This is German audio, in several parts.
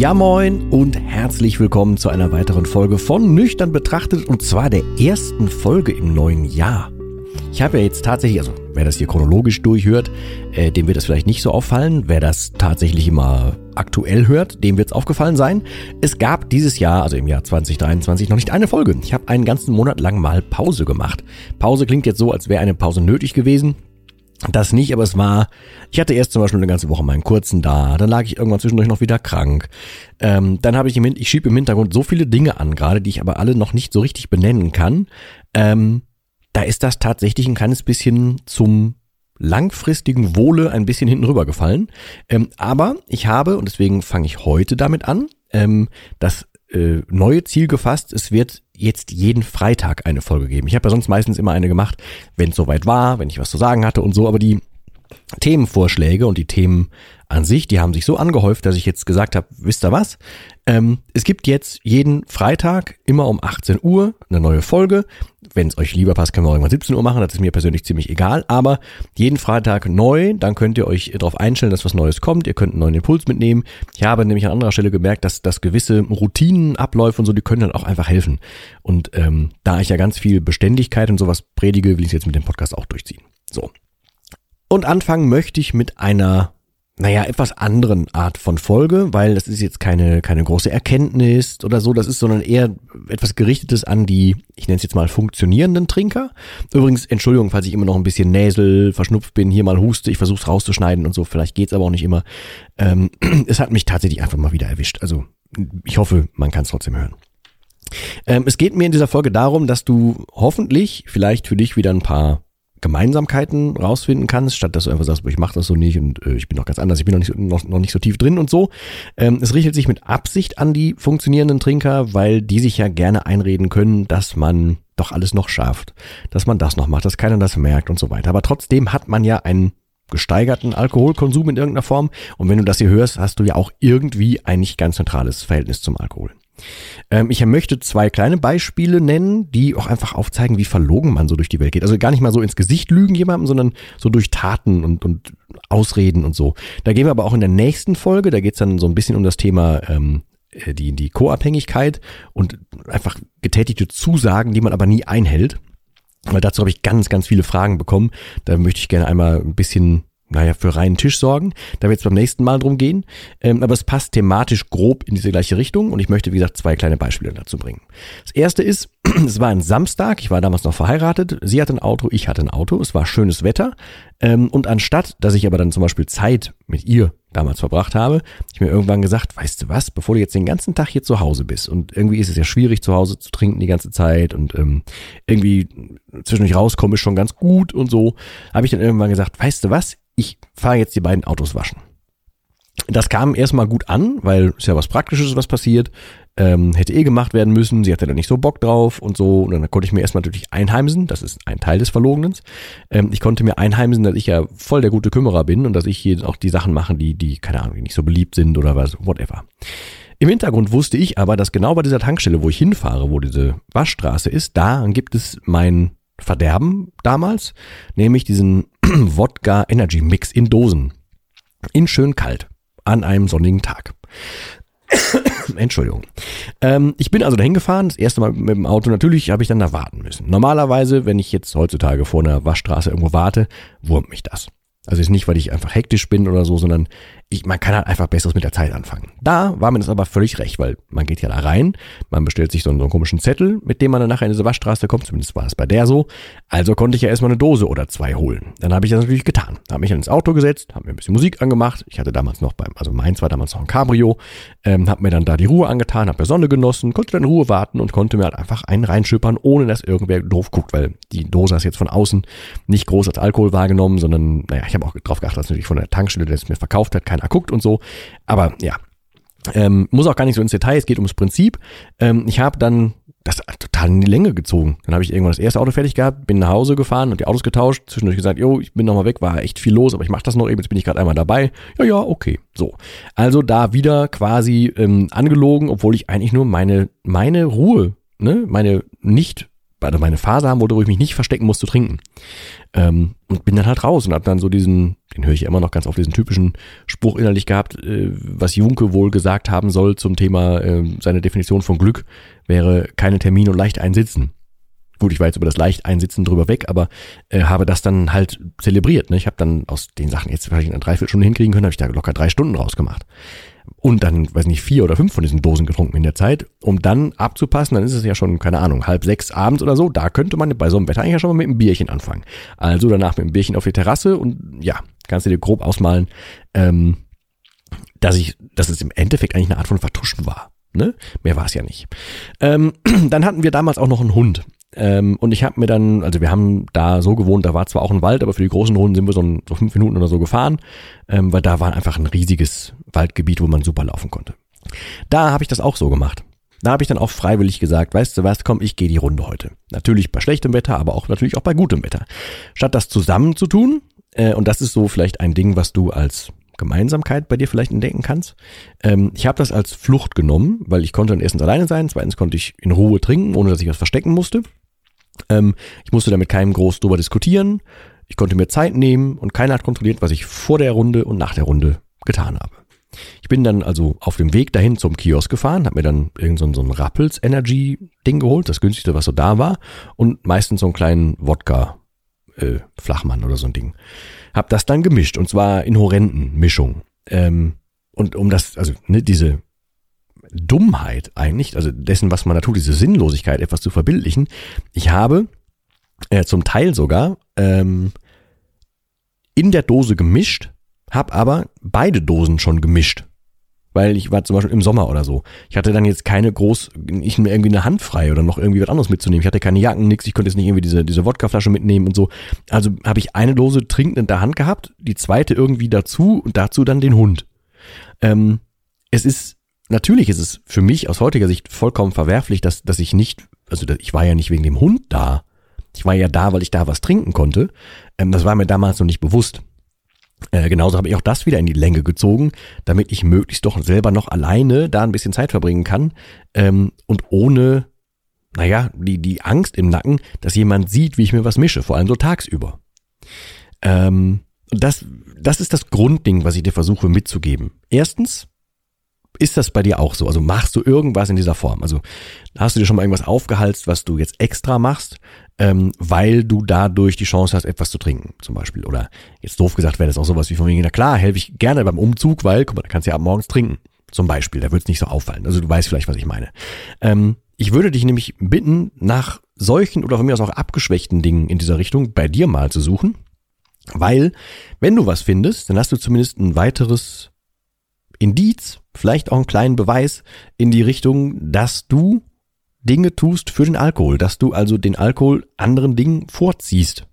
Ja moin und herzlich willkommen zu einer weiteren Folge von Nüchtern betrachtet und zwar der ersten Folge im neuen Jahr. Ich habe ja jetzt tatsächlich, also wer das hier chronologisch durchhört, äh, dem wird das vielleicht nicht so auffallen. Wer das tatsächlich immer aktuell hört, dem wird es aufgefallen sein. Es gab dieses Jahr, also im Jahr 2023, noch nicht eine Folge. Ich habe einen ganzen Monat lang mal Pause gemacht. Pause klingt jetzt so, als wäre eine Pause nötig gewesen. Das nicht, aber es war, ich hatte erst zum Beispiel eine ganze Woche meinen kurzen da, dann lag ich irgendwann zwischendurch noch wieder krank. Ähm, dann habe ich im, ich schiebe im Hintergrund so viele Dinge an, gerade die ich aber alle noch nicht so richtig benennen kann. Ähm, da ist das tatsächlich ein kleines bisschen zum langfristigen Wohle ein bisschen hinten rübergefallen. Ähm, aber ich habe, und deswegen fange ich heute damit an, ähm, das äh, neue Ziel gefasst, es wird jetzt jeden Freitag eine Folge geben. Ich habe ja sonst meistens immer eine gemacht, wenn es soweit war, wenn ich was zu sagen hatte und so, aber die Themenvorschläge und die Themen an sich, die haben sich so angehäuft, dass ich jetzt gesagt habe, wisst ihr was? Ähm, es gibt jetzt jeden Freitag immer um 18 Uhr eine neue Folge. Wenn es euch lieber passt, können wir irgendwann 17 Uhr machen. Das ist mir persönlich ziemlich egal. Aber jeden Freitag neu, dann könnt ihr euch darauf einstellen, dass was Neues kommt. Ihr könnt einen neuen Impuls mitnehmen. Ich habe nämlich an anderer Stelle gemerkt, dass, dass gewisse Routinen, Abläufe und so, die können dann auch einfach helfen. Und ähm, da ich ja ganz viel Beständigkeit und sowas predige, will ich es jetzt mit dem Podcast auch durchziehen. So. Und anfangen möchte ich mit einer naja, etwas anderen Art von Folge, weil das ist jetzt keine, keine große Erkenntnis oder so, das ist, sondern eher etwas gerichtetes an die, ich nenne es jetzt mal funktionierenden Trinker. Übrigens, Entschuldigung, falls ich immer noch ein bisschen näsel, verschnupft bin, hier mal huste, ich versuche es rauszuschneiden und so, vielleicht geht's aber auch nicht immer. Ähm, es hat mich tatsächlich einfach mal wieder erwischt. Also ich hoffe, man kann es trotzdem hören. Ähm, es geht mir in dieser Folge darum, dass du hoffentlich vielleicht für dich wieder ein paar Gemeinsamkeiten rausfinden kannst, statt dass du einfach sagst, ich mache das so nicht und äh, ich bin noch ganz anders, ich bin noch nicht, noch, noch nicht so tief drin und so. Ähm, es richtet sich mit Absicht an die funktionierenden Trinker, weil die sich ja gerne einreden können, dass man doch alles noch schafft, dass man das noch macht, dass keiner das merkt und so weiter. Aber trotzdem hat man ja einen gesteigerten Alkoholkonsum in irgendeiner Form und wenn du das hier hörst, hast du ja auch irgendwie ein nicht ganz zentrales Verhältnis zum Alkohol. Ähm, ich möchte zwei kleine Beispiele nennen, die auch einfach aufzeigen, wie verlogen man so durch die Welt geht. Also gar nicht mal so ins Gesicht lügen jemandem, sondern so durch Taten und, und Ausreden und so. Da gehen wir aber auch in der nächsten Folge, da geht es dann so ein bisschen um das Thema ähm, äh, die, die Co-Abhängigkeit und einfach getätigte Zusagen, die man aber nie einhält. Weil dazu habe ich ganz, ganz viele Fragen bekommen. Da möchte ich gerne einmal ein bisschen naja, für reinen Tisch sorgen. Da wird es beim nächsten Mal drum gehen. Ähm, aber es passt thematisch grob in diese gleiche Richtung und ich möchte, wie gesagt, zwei kleine Beispiele dazu bringen. Das erste ist, es war ein Samstag, ich war damals noch verheiratet, sie hatte ein Auto, ich hatte ein Auto, es war schönes Wetter ähm, und anstatt, dass ich aber dann zum Beispiel Zeit mit ihr damals verbracht habe, ich mir irgendwann gesagt, weißt du was, bevor du jetzt den ganzen Tag hier zu Hause bist und irgendwie ist es ja schwierig zu Hause zu trinken die ganze Zeit und ähm, irgendwie zwischendurch rauskommen ist schon ganz gut und so, habe ich dann irgendwann gesagt, weißt du was, ich fahre jetzt die beiden Autos waschen. Das kam erstmal gut an, weil es ja was Praktisches, was passiert. Ähm, hätte eh gemacht werden müssen, sie hatte da nicht so Bock drauf und so. Und dann konnte ich mir erstmal natürlich einheimsen, das ist ein Teil des Verlogenens. Ähm, ich konnte mir einheimsen, dass ich ja voll der gute Kümmerer bin und dass ich hier auch die Sachen mache, die, die, keine Ahnung, nicht so beliebt sind oder was, whatever. Im Hintergrund wusste ich aber, dass genau bei dieser Tankstelle, wo ich hinfahre, wo diese Waschstraße ist, da gibt es mein Verderben damals, nämlich diesen Wodka Energy Mix in Dosen. In schön kalt. An einem sonnigen Tag. Entschuldigung. Ähm, ich bin also dahin gefahren, das erste Mal mit dem Auto. Natürlich habe ich dann da warten müssen. Normalerweise, wenn ich jetzt heutzutage vor einer Waschstraße irgendwo warte, wurmt mich das. Also ist nicht, weil ich einfach hektisch bin oder so, sondern ich, man kann halt einfach Besseres mit der Zeit anfangen. Da war mir das aber völlig recht, weil man geht ja da rein, man bestellt sich so einen, so einen komischen Zettel, mit dem man dann nachher in diese Waschstraße kommt, zumindest war es bei der so. Also konnte ich ja erstmal eine Dose oder zwei holen. Dann habe ich das natürlich getan. Habe mich dann ins Auto gesetzt, habe mir ein bisschen Musik angemacht. Ich hatte damals noch beim, also meins war damals noch ein Cabrio, ähm, habe mir dann da die Ruhe angetan, habe der Sonne genossen, konnte dann in Ruhe warten und konnte mir halt einfach einen reinschippern, ohne dass irgendwer doof guckt, weil die Dose ist jetzt von außen nicht groß als Alkohol wahrgenommen, sondern, naja, ich habe auch darauf geachtet, dass natürlich von der Tankstelle, der es mir verkauft hat, keiner guckt und so. Aber ja, ähm, muss auch gar nicht so ins Detail, es geht ums Prinzip. Ähm, ich habe dann das total in die Länge gezogen. Dann habe ich irgendwann das erste Auto fertig gehabt, bin nach Hause gefahren und die Autos getauscht, zwischendurch gesagt, jo, ich bin nochmal weg, war echt viel los, aber ich mache das noch eben, jetzt bin ich gerade einmal dabei. Ja, ja, okay. So. Also da wieder quasi ähm, angelogen, obwohl ich eigentlich nur meine, meine Ruhe, ne, meine nicht also meine Phase haben wo ich mich nicht verstecken muss zu trinken. Ähm, und bin dann halt raus und hab dann so diesen, den höre ich ja immer noch ganz auf diesen typischen Spruch innerlich gehabt, äh, was Junke wohl gesagt haben soll zum Thema, äh, seine Definition von Glück wäre keine Termine und leicht einsitzen. Gut, ich war jetzt über das leicht einsitzen drüber weg, aber äh, habe das dann halt zelebriert. Ne? Ich habe dann aus den Sachen jetzt vielleicht eine Dreiviertelstunde hinkriegen können, habe ich da locker drei Stunden rausgemacht und dann, weiß nicht, vier oder fünf von diesen Dosen getrunken in der Zeit, um dann abzupassen, dann ist es ja schon, keine Ahnung, halb sechs abends oder so, da könnte man bei so einem Wetter eigentlich ja schon mal mit einem Bierchen anfangen. Also danach mit einem Bierchen auf die Terrasse und ja, kannst du dir grob ausmalen, ähm, dass ich, dass es im Endeffekt eigentlich eine Art von Vertuschen war. Ne? Mehr war es ja nicht. Ähm, dann hatten wir damals auch noch einen Hund. Ähm, und ich habe mir dann, also wir haben da so gewohnt, da war zwar auch ein Wald, aber für die großen Runden sind wir so, ein, so fünf Minuten oder so gefahren, ähm, weil da war einfach ein riesiges Waldgebiet, wo man super laufen konnte. Da habe ich das auch so gemacht. Da habe ich dann auch freiwillig gesagt, weißt du was, komm, ich gehe die Runde heute. Natürlich bei schlechtem Wetter, aber auch natürlich auch bei gutem Wetter. Statt das zusammen zu tun, äh, und das ist so vielleicht ein Ding, was du als Gemeinsamkeit bei dir vielleicht entdecken kannst. Ähm, ich habe das als Flucht genommen, weil ich konnte dann erstens alleine sein, zweitens konnte ich in Ruhe trinken, ohne dass ich was verstecken musste. Ähm, ich musste damit keinem groß drüber diskutieren. Ich konnte mir Zeit nehmen und keiner hat kontrolliert, was ich vor der Runde und nach der Runde getan habe. Ich bin dann also auf dem Weg dahin zum Kiosk gefahren, habe mir dann irgend so ein Rappels Energy Ding geholt, das günstigste, was so da war, und meistens so einen kleinen Wodka äh, Flachmann oder so ein Ding. Hab das dann gemischt und zwar in horrenden Mischung. Ähm, und um das, also ne, diese Dummheit eigentlich, also dessen, was man da tut, diese Sinnlosigkeit etwas zu verbildlichen. Ich habe äh, zum Teil sogar ähm, in der Dose gemischt, habe aber beide Dosen schon gemischt. Weil ich war zum Beispiel im Sommer oder so. Ich hatte dann jetzt keine groß, nicht mehr irgendwie eine Hand frei oder noch irgendwie was anderes mitzunehmen. Ich hatte keine Jacken, nix. Ich konnte jetzt nicht irgendwie diese, diese Wodkaflasche mitnehmen und so. Also habe ich eine Dose trinkend in der Hand gehabt, die zweite irgendwie dazu und dazu dann den Hund. Ähm, es ist natürlich ist es für mich aus heutiger Sicht vollkommen verwerflich, dass, dass ich nicht, also ich war ja nicht wegen dem Hund da. Ich war ja da, weil ich da was trinken konnte. Ähm, das war mir damals noch nicht bewusst. Äh, genauso habe ich auch das wieder in die Länge gezogen, damit ich möglichst doch selber noch alleine da ein bisschen Zeit verbringen kann ähm, und ohne, naja, die, die Angst im Nacken, dass jemand sieht, wie ich mir was mische, vor allem so tagsüber. Ähm, das, das ist das Grundding, was ich dir versuche mitzugeben. Erstens, ist das bei dir auch so? Also machst du irgendwas in dieser Form? Also hast du dir schon mal irgendwas aufgehalst, was du jetzt extra machst, ähm, weil du dadurch die Chance hast, etwas zu trinken, zum Beispiel? Oder jetzt doof gesagt wäre das auch sowas wie von wegen, na klar, helfe ich gerne beim Umzug, weil, guck mal, da kannst du ja ab morgens trinken. Zum Beispiel, da wird es nicht so auffallen. Also du weißt vielleicht, was ich meine. Ähm, ich würde dich nämlich bitten, nach solchen oder von mir aus auch abgeschwächten Dingen in dieser Richtung bei dir mal zu suchen. Weil, wenn du was findest, dann hast du zumindest ein weiteres Indiz, vielleicht auch einen kleinen Beweis in die Richtung, dass du Dinge tust für den Alkohol, dass du also den Alkohol anderen Dingen vorziehst.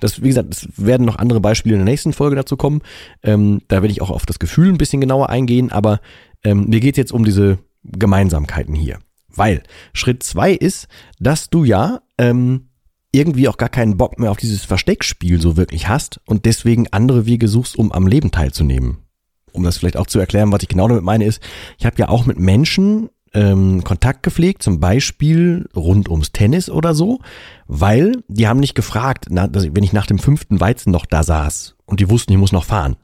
Das, wie gesagt, es werden noch andere Beispiele in der nächsten Folge dazu kommen. Ähm, da werde ich auch auf das Gefühl ein bisschen genauer eingehen, aber ähm, mir geht es jetzt um diese Gemeinsamkeiten hier. Weil Schritt zwei ist, dass du ja ähm, irgendwie auch gar keinen Bock mehr auf dieses Versteckspiel so wirklich hast und deswegen andere Wege suchst, um am Leben teilzunehmen um das vielleicht auch zu erklären, was ich genau damit meine, ist, ich habe ja auch mit Menschen ähm, Kontakt gepflegt, zum Beispiel rund ums Tennis oder so, weil die haben nicht gefragt, na, wenn ich nach dem fünften Weizen noch da saß und die wussten, ich muss noch fahren.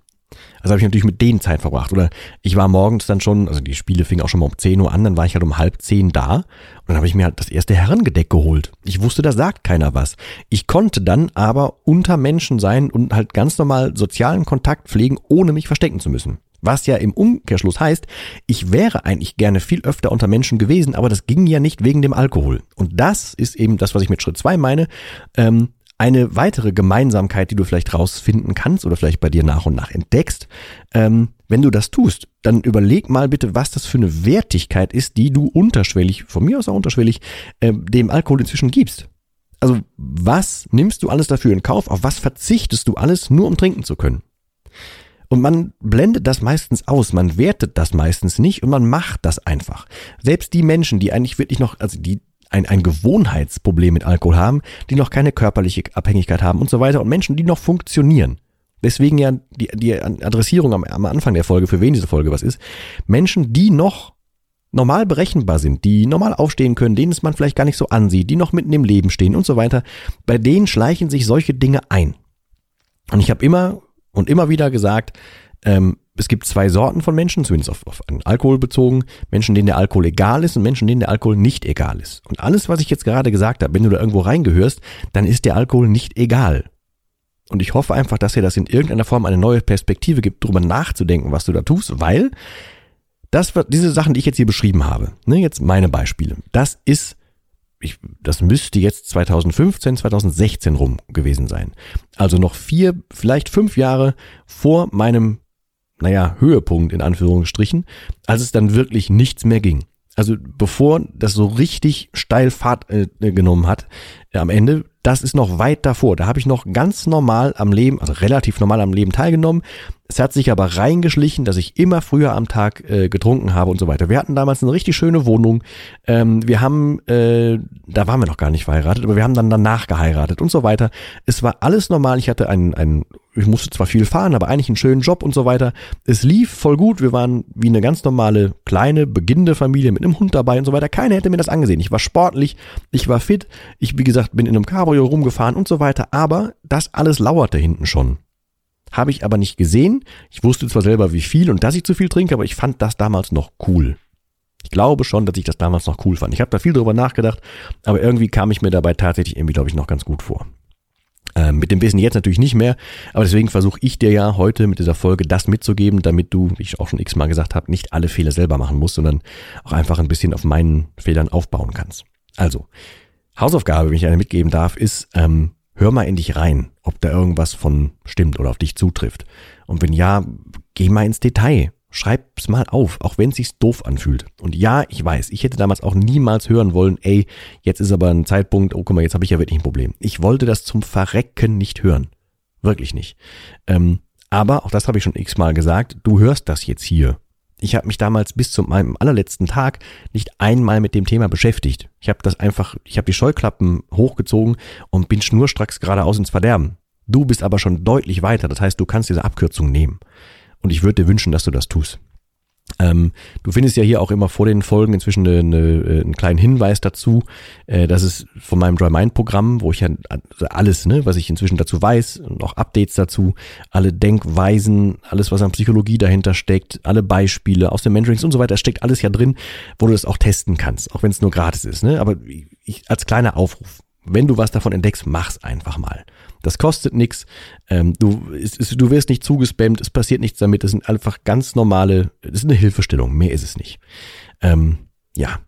Also habe ich natürlich mit denen Zeit verbracht. Oder ich war morgens dann schon, also die Spiele fingen auch schon mal um 10 Uhr an, dann war ich halt um halb zehn da und dann habe ich mir halt das erste Herrengedeck geholt. Ich wusste, da sagt keiner was. Ich konnte dann aber unter Menschen sein und halt ganz normal sozialen Kontakt pflegen, ohne mich verstecken zu müssen Was ja im Umkehrschluss heißt, ich wäre eigentlich gerne viel öfter unter Menschen gewesen, aber das ging ja nicht wegen dem Alkohol. Und das ist eben das, was ich mit Schritt zwei meine. Ähm, eine weitere Gemeinsamkeit, die du vielleicht rausfinden kannst oder vielleicht bei dir nach und nach entdeckst, ähm, wenn du das tust, dann überleg mal bitte, was das für eine Wertigkeit ist, die du unterschwellig, von mir aus auch unterschwellig, äh, dem Alkohol inzwischen gibst. Also was nimmst du alles dafür in Kauf? Auf was verzichtest du alles, nur um trinken zu können? Und man blendet das meistens aus, man wertet das meistens nicht und man macht das einfach. Selbst die Menschen, die eigentlich wirklich noch, also die ein, ein Gewohnheitsproblem mit Alkohol haben, die noch keine körperliche Abhängigkeit haben und so weiter und Menschen, die noch funktionieren. Deswegen ja die, die Adressierung am, am Anfang der Folge, für wen diese Folge was ist. Menschen, die noch normal berechenbar sind, die normal aufstehen können, denen es man vielleicht gar nicht so ansieht, die noch mitten im Leben stehen und so weiter, bei denen schleichen sich solche Dinge ein. Und ich habe immer und immer wieder gesagt, ähm, es gibt zwei Sorten von Menschen, zumindest auf, auf Alkohol bezogen. Menschen, denen der Alkohol egal ist und Menschen, denen der Alkohol nicht egal ist. Und alles, was ich jetzt gerade gesagt habe, wenn du da irgendwo reingehörst, dann ist der Alkohol nicht egal. Und ich hoffe einfach, dass dir das in irgendeiner Form eine neue Perspektive gibt, darüber nachzudenken, was du da tust, weil das, diese Sachen, die ich jetzt hier beschrieben habe, ne, jetzt meine Beispiele, das ist ich, das müsste jetzt 2015, 2016 rum gewesen sein. Also noch vier, vielleicht fünf Jahre vor meinem, naja, Höhepunkt in Anführungsstrichen, als es dann wirklich nichts mehr ging. Also bevor das so richtig steil Fahrt äh, genommen hat, äh, am Ende, das ist noch weit davor. Da habe ich noch ganz normal am Leben, also relativ normal am Leben teilgenommen. Es hat sich aber reingeschlichen, dass ich immer früher am Tag äh, getrunken habe und so weiter. Wir hatten damals eine richtig schöne Wohnung. Ähm, wir haben, äh, da waren wir noch gar nicht verheiratet, aber wir haben dann danach geheiratet und so weiter. Es war alles normal. Ich hatte einen, einen ich musste zwar viel fahren, aber eigentlich einen schönen Job und so weiter. Es lief voll gut. Wir waren wie eine ganz normale, kleine, beginnende Familie mit einem Hund dabei und so weiter. Keiner hätte mir das angesehen. Ich war sportlich, ich war fit. Ich, wie gesagt, bin in einem Cabrio rumgefahren und so weiter. Aber das alles lauerte hinten schon. Habe ich aber nicht gesehen. Ich wusste zwar selber, wie viel und dass ich zu viel trinke, aber ich fand das damals noch cool. Ich glaube schon, dass ich das damals noch cool fand. Ich habe da viel drüber nachgedacht, aber irgendwie kam ich mir dabei tatsächlich irgendwie, glaube ich, noch ganz gut vor. Ähm, mit dem Wissen jetzt natürlich nicht mehr, aber deswegen versuche ich dir ja heute mit dieser Folge das mitzugeben, damit du, wie ich auch schon x-mal gesagt habe, nicht alle Fehler selber machen musst, sondern auch einfach ein bisschen auf meinen Fehlern aufbauen kannst. Also, Hausaufgabe, wenn ich eine mitgeben darf, ist, ähm, hör mal in dich rein, ob da irgendwas von stimmt oder auf dich zutrifft. Und wenn ja, geh mal ins Detail. Schreib's mal auf, auch wenn es sich doof anfühlt. Und ja, ich weiß, ich hätte damals auch niemals hören wollen, ey, jetzt ist aber ein Zeitpunkt, oh guck mal, jetzt habe ich ja wirklich ein Problem. Ich wollte das zum Verrecken nicht hören. Wirklich nicht. Ähm, aber, auch das habe ich schon x-mal gesagt, du hörst das jetzt hier. Ich habe mich damals bis zu meinem allerletzten Tag nicht einmal mit dem Thema beschäftigt. Ich habe das einfach, ich habe die Scheuklappen hochgezogen und bin schnurstracks geradeaus ins Verderben. Du bist aber schon deutlich weiter, das heißt, du kannst diese Abkürzung nehmen. Und ich würde dir wünschen, dass du das tust. Ähm, du findest ja hier auch immer vor den Folgen inzwischen eine, eine, äh, einen kleinen Hinweis dazu. Äh, das ist von meinem Dry Mind Programm, wo ich ja also alles, ne, was ich inzwischen dazu weiß und auch Updates dazu, alle Denkweisen, alles, was an Psychologie dahinter steckt, alle Beispiele aus den Mentorings und so weiter, steckt alles ja drin, wo du das auch testen kannst, auch wenn es nur gratis ist. Ne? Aber ich, als kleiner Aufruf, wenn du was davon entdeckst, mach's einfach mal. Das kostet nichts. Ähm, du, du wirst nicht zugespammt, es passiert nichts damit. Das sind einfach ganz normale, das ist eine Hilfestellung, mehr ist es nicht. Ähm, ja.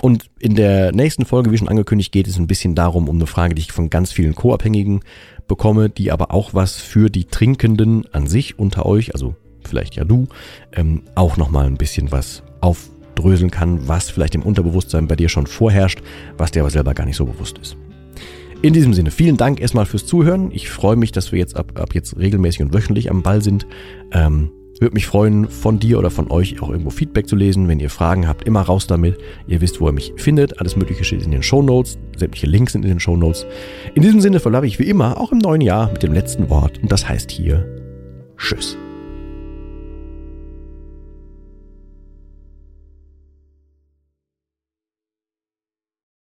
Und in der nächsten Folge, wie schon angekündigt, geht es ein bisschen darum, um eine Frage, die ich von ganz vielen Co-Abhängigen bekomme, die aber auch was für die Trinkenden an sich unter euch, also vielleicht ja du, ähm, auch nochmal ein bisschen was aufdröseln kann, was vielleicht im Unterbewusstsein bei dir schon vorherrscht, was dir aber selber gar nicht so bewusst ist. In diesem Sinne, vielen Dank erstmal fürs Zuhören. Ich freue mich, dass wir jetzt ab, ab jetzt regelmäßig und wöchentlich am Ball sind. Ähm, würde mich freuen, von dir oder von euch auch irgendwo Feedback zu lesen. Wenn ihr Fragen habt, immer raus damit. Ihr wisst, wo ihr mich findet. Alles Mögliche steht in den Show Notes. Sämtliche Links sind in den Show Notes. In diesem Sinne verlasse ich wie immer auch im neuen Jahr mit dem letzten Wort. Und das heißt hier Tschüss.